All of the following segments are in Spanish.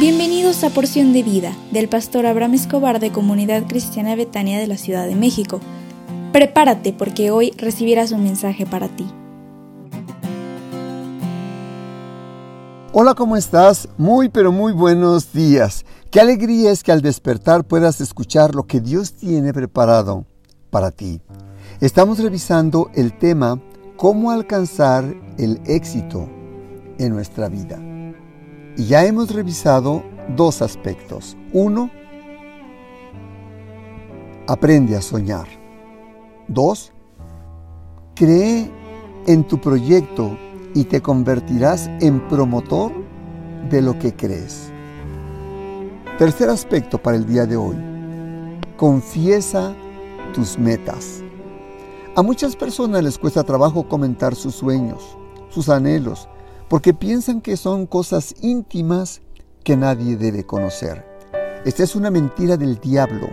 Bienvenidos a Porción de Vida del pastor Abraham Escobar de Comunidad Cristiana Betania de la Ciudad de México. Prepárate porque hoy recibirás un mensaje para ti. Hola, ¿cómo estás? Muy pero muy buenos días. Qué alegría es que al despertar puedas escuchar lo que Dios tiene preparado para ti. Estamos revisando el tema cómo alcanzar el éxito en nuestra vida. Y ya hemos revisado dos aspectos. Uno, aprende a soñar. Dos, cree en tu proyecto y te convertirás en promotor de lo que crees. Tercer aspecto para el día de hoy. Confiesa tus metas. A muchas personas les cuesta trabajo comentar sus sueños, sus anhelos, porque piensan que son cosas íntimas que nadie debe conocer. Esta es una mentira del diablo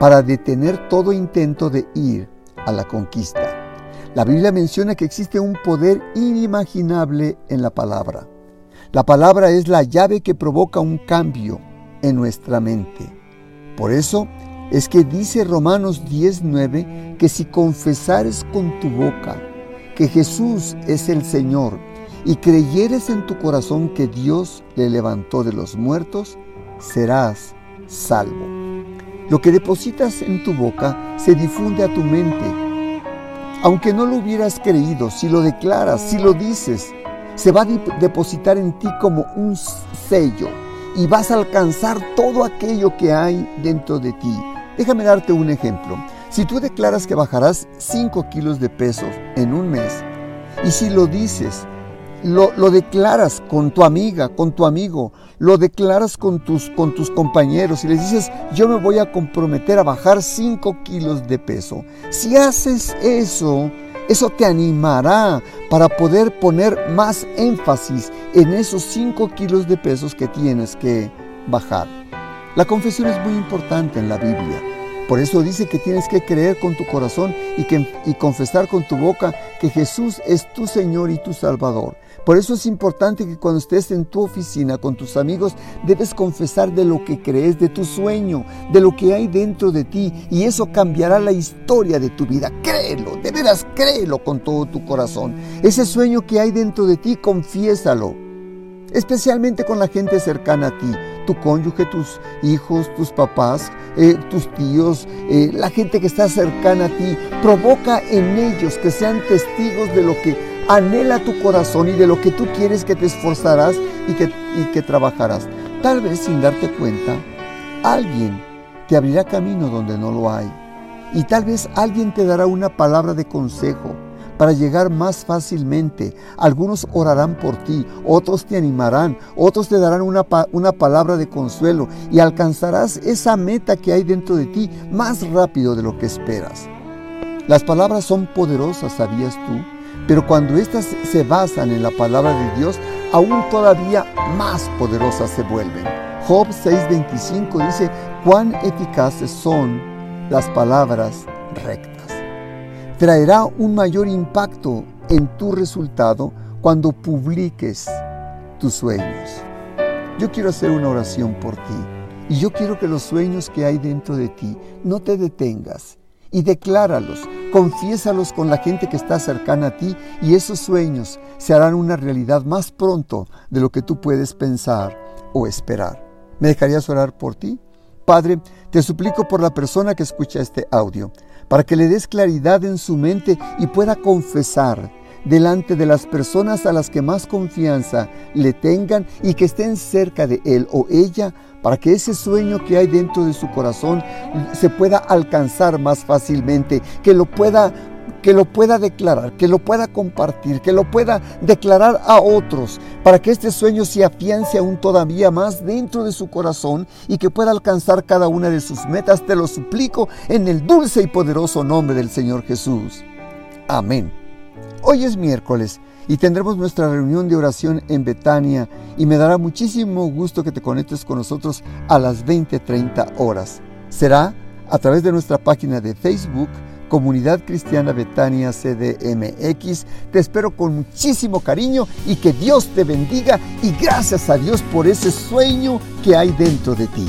para detener todo intento de ir a la conquista. La Biblia menciona que existe un poder inimaginable en la palabra. La palabra es la llave que provoca un cambio en nuestra mente. Por eso es que dice Romanos 10:9 que si confesares con tu boca que Jesús es el Señor y creyeres en tu corazón que Dios le levantó de los muertos, serás salvo. Lo que depositas en tu boca se difunde a tu mente. Aunque no lo hubieras creído, si lo declaras, si lo dices, se va a depositar en ti como un sello y vas a alcanzar todo aquello que hay dentro de ti. Déjame darte un ejemplo. Si tú declaras que bajarás 5 kilos de peso en un mes, y si lo dices, lo, declaras con tu amiga, con tu amigo, lo declaras con tus, con tus compañeros y les dices, yo me voy a comprometer a bajar 5 kilos de peso. Si haces eso, eso te animará para poder poner más énfasis en esos 5 kilos de pesos que tienes que bajar. La confesión es muy importante en la Biblia. Por eso dice que tienes que creer con tu corazón y, que, y confesar con tu boca que Jesús es tu Señor y tu Salvador. Por eso es importante que cuando estés en tu oficina con tus amigos, debes confesar de lo que crees, de tu sueño, de lo que hay dentro de ti. Y eso cambiará la historia de tu vida. Créelo, de veras créelo con todo tu corazón. Ese sueño que hay dentro de ti, confiésalo. Especialmente con la gente cercana a ti, tu cónyuge, tus hijos, tus papás, eh, tus tíos, eh, la gente que está cercana a ti. Provoca en ellos que sean testigos de lo que anhela tu corazón y de lo que tú quieres que te esforzarás y que, y que trabajarás. Tal vez sin darte cuenta, alguien te abrirá camino donde no lo hay. Y tal vez alguien te dará una palabra de consejo para llegar más fácilmente. Algunos orarán por ti, otros te animarán, otros te darán una, una, palabra de consuelo y alcanzarás esa meta que hay dentro de ti más rápido de lo que esperas. Las palabras son poderosas, ¿sabías tú? Pero cuando éstas se basan en la palabra de Dios, aún todavía más poderosas se vuelven. Job 6:25 dice, cuán eficaces son las palabras rectas. Traerá un mayor impacto en tu resultado cuando publiques tus sueños. Yo quiero hacer una oración por ti y yo quiero que los sueños que hay dentro de ti no te detengas y decláralos, confiésalos con la gente que está cercana a ti y esos sueños se harán una realidad más pronto de lo que tú puedes pensar o esperar. ¿Me dejarías orar por ti? Padre, te suplico por la persona que escucha este audio, para que le des claridad en su mente y pueda confesar delante de las personas a las que más confianza le tengan y que estén cerca de él o ella para que ese sueño que hay dentro de su corazón se pueda alcanzar más fácilmente, que lo pueda que lo pueda declarar, que lo pueda compartir, que lo pueda declarar a otros, para que este sueño se afiance aún todavía más dentro de su corazón y que pueda alcanzar cada una de sus metas. Te lo suplico en el dulce y poderoso nombre del Señor Jesús. Amén. Hoy es miércoles y tendremos nuestra reunión de oración en Betania y me dará muchísimo gusto que te conectes con nosotros a las 20:30 horas. Será a través de nuestra página de Facebook Comunidad Cristiana Betania CDMX. Te espero con muchísimo cariño y que Dios te bendiga y gracias a Dios por ese sueño que hay dentro de ti.